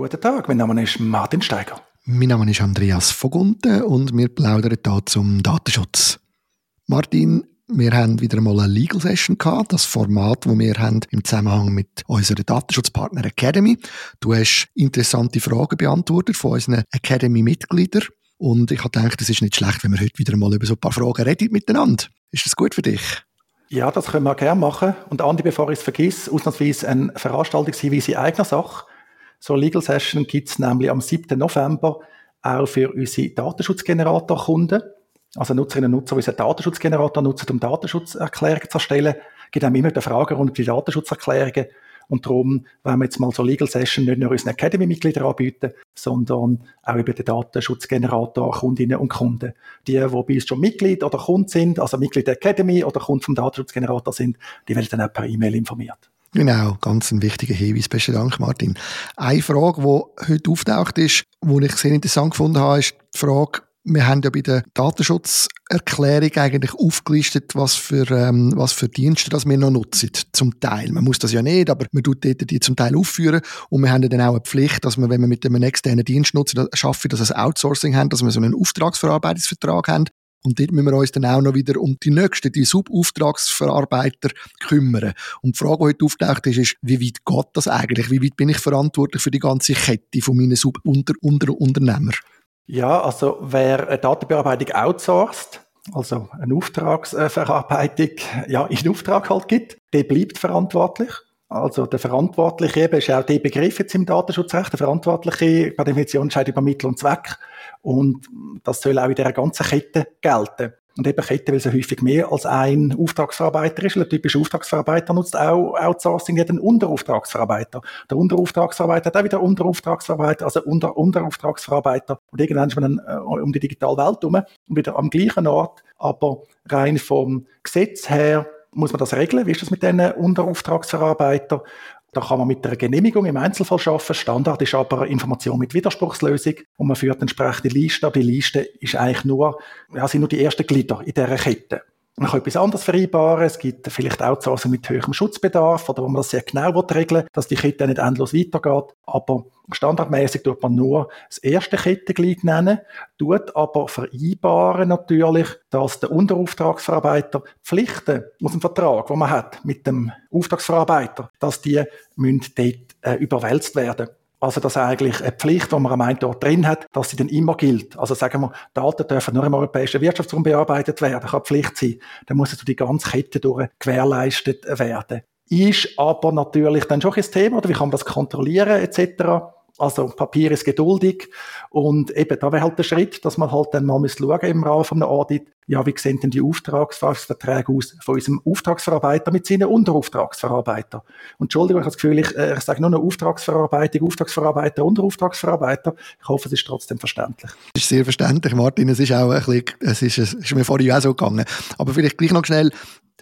Guten Tag, mein Name ist Martin Steiger. Mein Name ist Andreas Vogunten und wir plaudern hier zum Datenschutz. Martin, wir haben wieder einmal eine Legal Session gehabt, das Format, das wir haben im Zusammenhang mit unserer Datenschutzpartner Academy. Du hast interessante Fragen beantwortet von unseren Academy-Mitgliedern und ich habe gedacht, es ist nicht schlecht, wenn wir heute wieder einmal über so ein paar Fragen reden miteinander. Ist das gut für dich? Ja, das können wir gerne machen. Und Andi, bevor ich es vergesse, ausnahmsweise ein Veranstaltungshinweis in eigener Sache. So eine Legal Session gibt es nämlich am 7. November auch für unsere Datenschutzgenerator-Kunden also Nutzerinnen und Nutzer, die unseren Datenschutzgenerator nutzen, um Datenschutzerklärungen zu erstellen, gibt einem immer eine Frage rund um die Datenschutzerklärungen. Und darum wollen wir jetzt mal so Legal Session nicht nur unseren Academy-Mitgliedern anbieten, sondern auch über den Datenschutzgenerator Kundinnen und Kunden. Die, die bei uns schon Mitglied oder Kunde sind, also Mitglied der Academy oder Kunde vom Datenschutzgenerator sind, die werden dann auch per E-Mail informiert. Genau, ganz ein wichtiger Hinweis. Besten Dank, Martin. Eine Frage, die heute auftaucht ist, die ich sehr interessant gefunden habe, ist die Frage, wir haben ja bei der Datenschutzerklärung eigentlich aufgelistet, was für, ähm, was für Dienste das wir noch nutzen, zum Teil. Man muss das ja nicht, aber man tut dort die zum Teil aufführen und wir haben dann auch eine Pflicht, dass wir, wenn wir mit einem externen Dienst nutzen, schaffen, dass wir ein Outsourcing haben, dass wir so einen Auftragsverarbeitungsvertrag haben. Und dort müssen wir uns dann auch noch wieder um die nächsten, die Subauftragsverarbeiter kümmern. Und die Frage, die heute auftaucht ist, ist, wie weit geht das eigentlich? Wie weit bin ich verantwortlich für die ganze Kette von meinen Sub-Unternehmern? Ja, also wer eine Datenbearbeitung outsourced, also eine Auftragsverarbeitung ja, in Auftrag halt gibt, der bleibt verantwortlich. Also der Verantwortliche eben ist auch der Begriff jetzt im Datenschutzrecht. Der Verantwortliche per Definition entscheidet über Mittel und Zweck. Und das soll auch in dieser ganzen Kette gelten. Und eben Kette, weil es häufig mehr als ein Auftragsverarbeiter ist. Ein typischer Auftragsverarbeiter nutzt auch Outsourcing, ja, den Unterauftragsverarbeiter. Der Unterauftragsverarbeiter hat auch wieder Unterauftragsverarbeiter, also Unter Unterauftragsverarbeiter. Und irgendwann ist man dann äh, um die digitale Welt herum und wieder am gleichen Ort, aber rein vom Gesetz her muss man das regeln. Wie ist das mit diesen Unterauftragsverarbeitern? Da kann man mit einer Genehmigung im Einzelfall schaffen. Standard ist aber Information mit Widerspruchslösung und man führt entsprechende Liste. Aber die Liste ist eigentlich nur, ja, sind nur die ersten Glieder in dieser Kette. Man kann etwas anderes vereinbaren. Es gibt vielleicht auch Outsourcing mit höherem Schutzbedarf oder wo man das sehr genau regeln will, dass die Kette nicht endlos weitergeht. Aber standardmäßig tut man nur das erste Kettenglied nennen, tut aber vereinbaren natürlich, dass der Unterauftragsverarbeiter Pflichten aus dem Vertrag, den man hat mit dem Auftragsverarbeiter, dass die müssen dort äh, überwälzt werden. Also, dass eigentlich eine Pflicht, die man am einen dort drin hat, dass sie dann immer gilt. Also, sagen wir, Daten dürfen nur im europäischen Wirtschaftsraum bearbeitet werden, kann Pflicht sein. Dann muss durch die ganze Kette durch gewährleistet werden. Ist aber natürlich dann schon ein Thema, oder wie kann man das kontrollieren, etc. Also Papier ist geduldig und eben da wäre halt der Schritt, dass man halt dann mal schauen im Rahmen von einem Audit, ja, wie sehen denn die Auftragsverträge aus von unserem Auftragsverarbeiter mit seinen Unterauftragsverarbeiter? Und Entschuldigung, ich habe das Gefühl, ich, äh, ich sage nur eine Auftragsverarbeitung, Auftragsverarbeiter, Unterauftragsverarbeiter. Ich hoffe, es ist trotzdem verständlich. Es ist sehr verständlich, Martin. Es ist auch ein bisschen, es ist, es ist mir vorhin auch so gegangen. Aber vielleicht gleich noch schnell,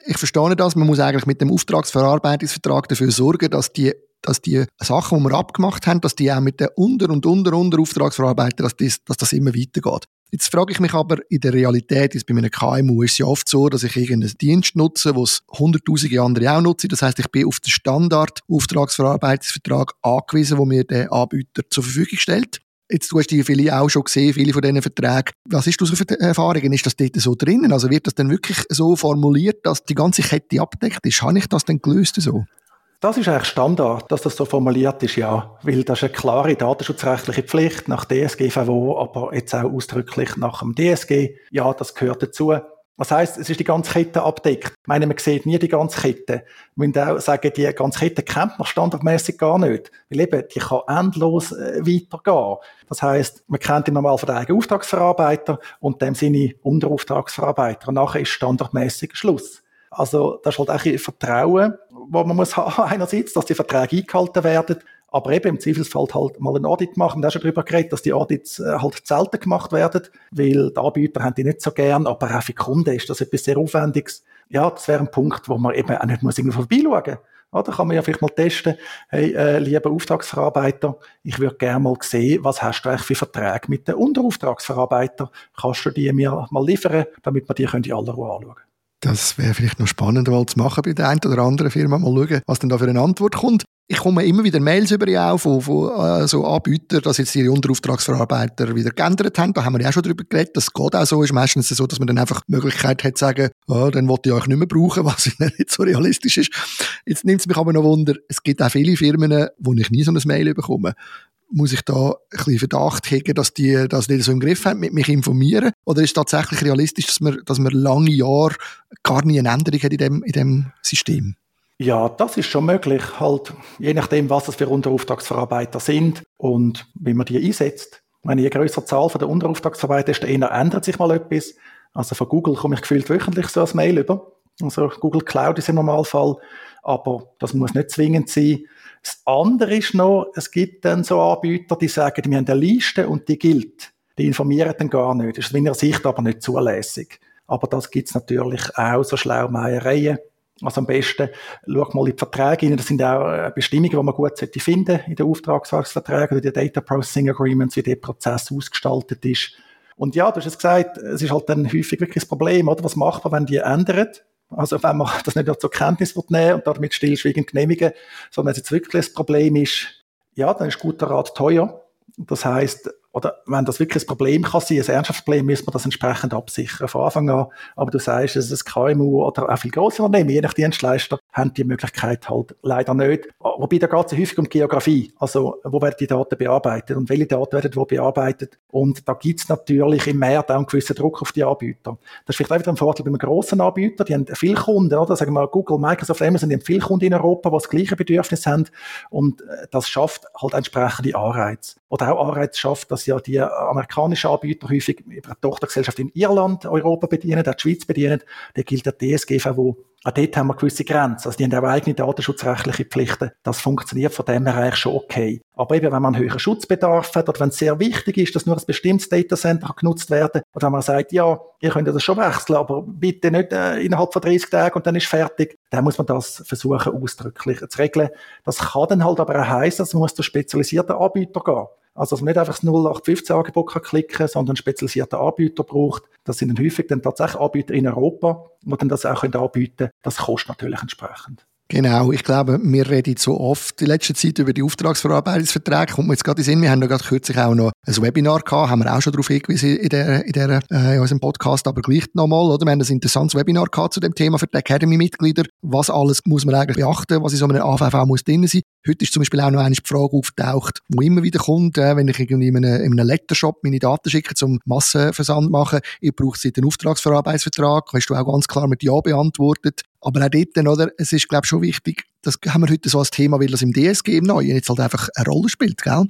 ich verstehe das, man muss eigentlich mit dem Auftragsverarbeitungsvertrag dafür sorgen, dass die dass die Sachen, die wir abgemacht haben, dass die auch mit den Unter- und Unter- und Unterauftragsverarbeitern, dass das, dass das immer weitergeht. Jetzt frage ich mich aber, in der Realität, ist bei einem KMU ist es ja oft so, dass ich irgendeinen Dienst nutze, wo es hunderttausende andere auch nutzen. Das heißt, ich bin auf den Standard-Auftragsverarbeitungsvertrag angewiesen, wo mir der Anbieter zur Verfügung stellt. Jetzt, du hast die viele auch schon gesehen, viele von diesen Verträgen. Was ist für Erfahrungen? Ist das dort so drinnen? Also wird das dann wirklich so formuliert, dass die ganze Kette abdeckt ist? Habe ich das denn gelöst so? Das ist eigentlich Standard, dass das so formuliert ist, ja. Weil das ist eine klare datenschutzrechtliche Pflicht nach DSGVO, aber jetzt auch ausdrücklich nach dem DSG. Ja, das gehört dazu. Das heißt, es ist die ganze Kette abdeckt. Ich meine, man sieht nie die ganze Kette. Man muss auch sagen, die ganze Kette kennt man standardmäßig gar nicht. Weil eben, die kann endlos äh, weitergehen. Das heißt, man kennt im Normalfall den eigenen Auftragsverarbeiter und dem seine Unterauftragsverarbeiter. Und nachher ist standardmäßig Schluss. Also das ist halt auch ein Vertrauen, wo man muss haben, einerseits, dass die Verträge eingehalten werden, aber eben im Zweifelsfall halt mal ein Audit machen. Da hast schon darüber geredet, dass die Audits äh, halt selten gemacht werden, weil die Anbieter haben die nicht so gern, aber auch für Kunden ist das etwas sehr Aufwendiges. Ja, das wäre ein Punkt, wo man eben auch nicht muss irgendwie vorbeischauen ja, da kann man ja vielleicht mal testen, hey, äh, lieber Auftragsverarbeiter, ich würde gerne mal sehen, was hast du eigentlich für Verträge mit den Unterauftragsverarbeitern? Kannst du die mir mal liefern, damit wir die in aller Ruhe anschauen das wäre vielleicht noch spannend mal zu machen bei der einen oder anderen Firma. Mal schauen, was denn da für eine Antwort kommt. ich komme immer wieder Mails über auch von, von äh, so Anbietern, dass jetzt ihre Unterauftragsverarbeiter wieder geändert haben. Da haben wir ja auch schon drüber geredet. Das geht auch so. Ist meistens so, dass man dann einfach die Möglichkeit hat zu sagen, oh, dann wollte ich euch nicht mehr brauchen, was nicht so realistisch ist. Jetzt nimmt es mich aber noch Wunder, es gibt auch viele Firmen, wo ich nie so ein Mail bekomme. Muss ich da ein bisschen Verdacht hegen, dass die das nicht so im Griff haben, mit mich informieren? Oder ist es tatsächlich realistisch, dass man, dass man lange Jahre gar nie eine Änderung hat in dem, in dem System? Ja, das ist schon möglich, halt je nachdem, was es für Unterauftragsverarbeiter sind und wie man die einsetzt. Wenn je größere Zahl von der Unterauftragsverarbeiter ist, eher ändert sich mal etwas. Also von Google komme ich gefühlt wöchentlich so ein Mail über. Also Google Cloud ist im Normalfall, aber das muss nicht zwingend sein. Das andere ist noch, es gibt dann so Anbieter, die sagen, wir haben eine Liste und die gilt. Die informieren dann gar nicht. Das ist aus meiner Sicht aber nicht zulässig. Aber das gibt's natürlich auch, so Schlaumeiereien. Also am besten schau mal in die Verträge rein. Das sind auch äh, Bestimmungen, die man gut sollte finden in den Auftragsverträgen oder den Data Processing Agreements, wie der Prozess ausgestaltet ist. Und ja, du hast es gesagt, es ist halt dann häufig wirklich das Problem, oder? Was macht man, wenn die ändern? Also wenn man das nicht zur Kenntnis nehmen und damit stillschweigend genehmigen, sondern wenn es jetzt wirklich das Problem ist, ja, dann ist guter Rat teuer. Das heißt, oder wenn das wirklich ein Problem kann sein, ein ernsthaftes Problem, müssen wir das entsprechend absichern von Anfang an. Aber du sagst, es ist ein KMU oder auch viel grosse Unternehmen, je nach Dienstleister, haben die Möglichkeit halt leider nicht. Wobei da geht es häufig um Geografie. Also, wo werden die Daten bearbeitet und welche Daten werden wo bearbeitet? Und da gibt es natürlich im Markt auch einen gewissen Druck auf die Anbieter. Das ist vielleicht auch wieder ein Vorteil bei einem grossen Anbieter. Die haben viele Kunden, oder? Sagen wir Google, Microsoft, Amazon, die haben viele Kunden in Europa, die das gleiche Bedürfnis haben. Und äh, das schafft halt entsprechende Anreize. Oder auch Anreize schafft, dass ja die amerikanischen Anbieter häufig über eine Tochtergesellschaft in Irland Europa bedienen, auch die Schweiz bedienen. Da gilt der DSGVO auch dort haben wir gewisse Grenzen. Also die haben auch eigene datenschutzrechtliche Pflichten. Das funktioniert von dem her eigentlich schon okay. Aber eben, wenn man einen höheren Schutzbedarf hat oder wenn es sehr wichtig ist, dass nur ein bestimmtes Datacenter genutzt werden oder wenn man sagt, ja, ihr könnt das schon wechseln, aber bitte nicht äh, innerhalb von 30 Tagen und dann ist fertig, dann muss man das versuchen ausdrücklich zu regeln. Das kann dann halt aber auch heißen, dass man muss zu spezialisierten Anbieter gehen. Also, dass man nicht einfach das 0815-Angebot klicken kann, sondern einen spezialisierten Anbieter braucht. Das sind dann häufig dann tatsächlich Anbieter in Europa, die dann das auch anbieten können. Das kostet natürlich entsprechend. Genau, ich glaube, wir reden so oft in letzter Zeit über die Auftragsverarbeitungsverträge. Kommt mir jetzt gerade in Sinn, wir haben ja gerade kürzlich auch noch ein Webinar gehabt, haben wir auch schon darauf hingewiesen in, der, in, der, äh, in unserem Podcast, aber gleich nochmal, oder? Wir haben ein interessantes Webinar gehabt zu dem Thema für die Academy-Mitglieder. Was alles muss man eigentlich beachten, was in so einem AVV muss drin sein. Heute ist zum Beispiel auch noch eine Frage aufgetaucht, die immer wieder kommt, äh, wenn ich irgendwie in einem, in einem Lettershop meine Daten schicke zum Massenversand machen. Ich brauche einen Auftragsverarbeitsvertrag. Hast du auch ganz klar mit Ja beantwortet. Aber auch dort, oder? Es ist, glaube ich, schon wichtig, das haben wir heute so als Thema, weil das im DSG im Neuen jetzt halt einfach eine Rolle spielt, gell?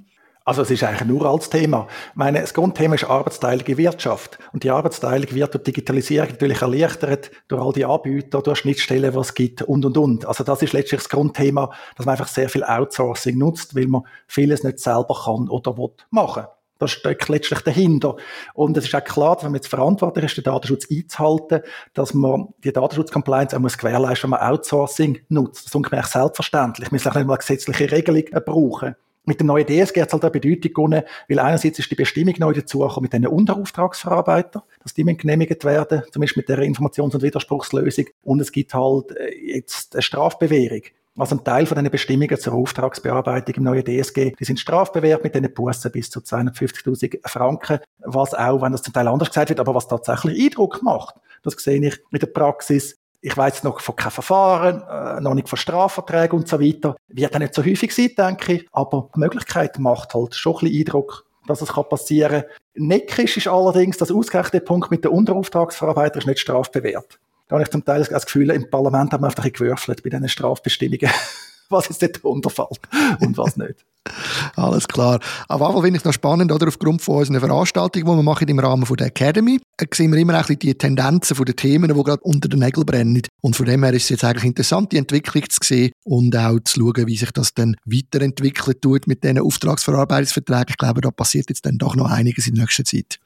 Also es ist eigentlich ein uraltes Thema. Ich meine, das Grundthema ist arbeitsteilige Wirtschaft. Und die Arbeitsteilung wird durch Digitalisierung natürlich erleichtert, durch all die Anbieter, durch Schnittstellen, was es gibt und, und, und. Also das ist letztlich das Grundthema, dass man einfach sehr viel Outsourcing nutzt, weil man vieles nicht selber kann oder will machen. Das steckt letztlich dahinter. Und es ist auch klar, wenn man jetzt verantwortlich ist, den Datenschutz einzuhalten, dass man die Datenschutzcompliance auch muss gewährleisten, wenn man Outsourcing nutzt. Das ist ungefähr selbstverständlich. Man muss auch nicht mal gesetzliche Regelung brauchen. Mit dem neuen DSG hat es halt eine Bedeutung gewonnen, weil einerseits ist die Bestimmung neu dazugekommen mit den Unterauftragsverarbeitern, dass die genehmigt werden, zumindest mit der Informations- und Widerspruchslösung. Und es gibt halt äh, jetzt eine Strafbewährung. Also ein Teil von den Bestimmungen zur Auftragsbearbeitung im neuen DSG, die sind strafbewehrt mit diesen Bussen bis zu 250.000 Franken, was auch, wenn das zum Teil anders gesagt wird, aber was tatsächlich Eindruck macht. Das sehe ich in der Praxis ich weiß noch von keinem Verfahren, äh, noch nicht von Strafverträgen und so weiter. Wird ja nicht so häufig sein, denke ich. Aber die Möglichkeit macht halt schon ein bisschen Eindruck, dass es passieren kann. Neckisch ist allerdings, dass ausgerechnet Punkt mit der Unterauftragsverarbeiter ist nicht strafbewehrt. Da habe ich zum Teil das Gefühl, im Parlament haben wir einfach ein gewürfelt bei diesen Strafbestimmungen. was ist dort unterfällt und was nicht. Alles klar. Auf jeden Fall finde ich das spannend, oder? Aufgrund von unserer Veranstaltung, die wir machen im Rahmen der Academy, äh, sehen wir immer ein bisschen die Tendenzen von den Themen, die gerade unter den Nägeln brennen. Und von dem her ist es jetzt eigentlich interessant, die Entwicklung zu sehen und auch zu schauen, wie sich das dann weiterentwickelt tut mit diesen Auftragsverarbeitungsverträgen. Ich glaube, da passiert jetzt dann doch noch einiges in der nächsten Zeit.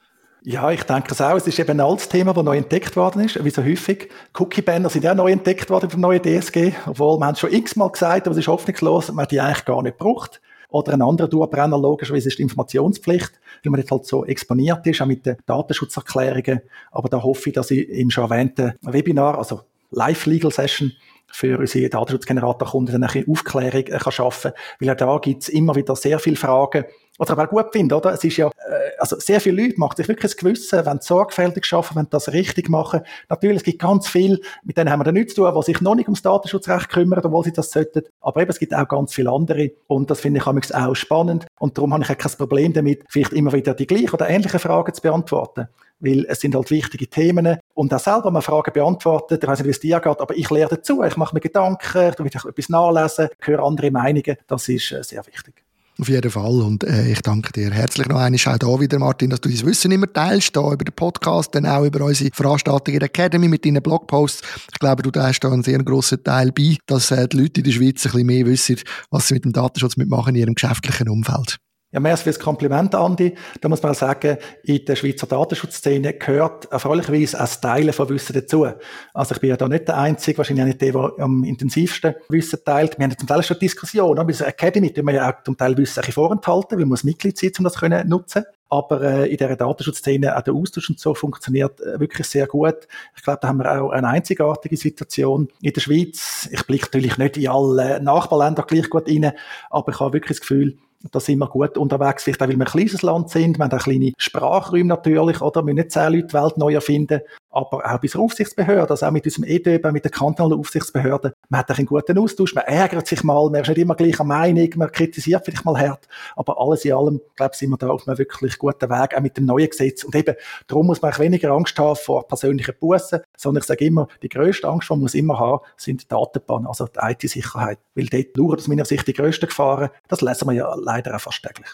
Ja, ich denke es auch. Es ist eben ein altes Thema, das neu entdeckt worden ist, wie so häufig. Cookie-Banner sind ja neu entdeckt worden vom neuen DSG, obwohl man schon x-mal gesagt, aber es ist hoffnungslos, man die eigentlich gar nicht braucht. Oder ein anderer Durbrenner, logischerweise, ist die Informationspflicht, weil man jetzt halt so exponiert ist, auch mit den Datenschutzerklärungen. Aber da hoffe ich, dass ich im schon erwähnten Webinar, also Live-Legal-Session für unsere Datenschutzgeneratorkunden dann eine Aufklärung äh, kann schaffen kann. Weil auch da gibt es immer wieder sehr viele Fragen, was ich aber auch gut finde, oder? Es ist ja, äh, also sehr viele Leute machen sich wirklich das Gewissen, wenn sie sorgfältig schaffen, wenn sie das richtig machen. Natürlich, es gibt ganz viel, mit denen haben wir dann nichts zu tun, die sich noch nicht ums Datenschutzrecht kümmern, obwohl sie das sollten. Aber eben, es gibt auch ganz viele andere. Und das finde ich auch spannend. Und darum habe ich auch kein Problem damit, vielleicht immer wieder die gleichen oder ähnlichen Fragen zu beantworten weil es sind halt wichtige Themen. Und auch selber mal Fragen beantworten, ich weiß nicht, wie es dir geht, aber ich lerne dazu, ich mache mir Gedanken, ich will etwas nachlesen, höre andere Meinungen, das ist äh, sehr wichtig. Auf jeden Fall. Und äh, ich danke dir herzlich noch einmal auch da wieder, Martin, dass du dein Wissen immer teilst, da über den Podcast, dann auch über unsere Veranstaltung in der Academy mit deinen Blogposts. Ich glaube, du teilst da einen sehr grossen Teil bei, dass äh, die Leute in der Schweiz ein bisschen mehr wissen, was sie mit dem Datenschutz mitmachen in ihrem geschäftlichen Umfeld. Ja, mehr als fürs Kompliment, Andi. Da muss man sagen, in der Schweizer Datenschutzszene gehört erfreulicherweise auch Teilen von Wissen dazu. Also ich bin ja da nicht der Einzige, wahrscheinlich auch nicht der, der am intensivsten Wissen teilt. Wir haben zum Teil schon Diskussionen. Bei der Academy tun wir ja auch zum Teil Wissen vorenthalten, weil man muss Mitglied sein, um das zu nutzen. Aber äh, in dieser Datenschutzszene auch der Austausch und so funktioniert äh, wirklich sehr gut. Ich glaube, da haben wir auch eine einzigartige Situation in der Schweiz. Ich blicke natürlich nicht in alle Nachbarländer gleich gut rein, aber ich habe wirklich das Gefühl, da sind wir gut unterwegs, vielleicht auch, weil wir ein kleines Land sind. Wir haben auch kleine Sprachräume natürlich, oder? Wir müssen nicht zehn Leute die Welt neu erfinden aber auch bei der Aufsichtsbehörde, also auch mit unserem EDÖB, mit der kantonalen Aufsichtsbehörde, man hat einen guten Austausch, man ärgert sich mal, man ist nicht immer gleicher Meinung, man kritisiert vielleicht mal hart, aber alles in allem, glaube ich, sind wir da auf einem wirklich guten Weg, auch mit dem neuen Gesetz. Und eben, darum muss man auch weniger Angst haben vor persönlichen Bussen, sondern ich sage immer, die grösste Angst, die man immer haben, sind die Datenbahnen, also die IT-Sicherheit. Weil dort lauern aus meiner Sicht die grössten Gefahren. Das lesen wir ja leider auch fast täglich.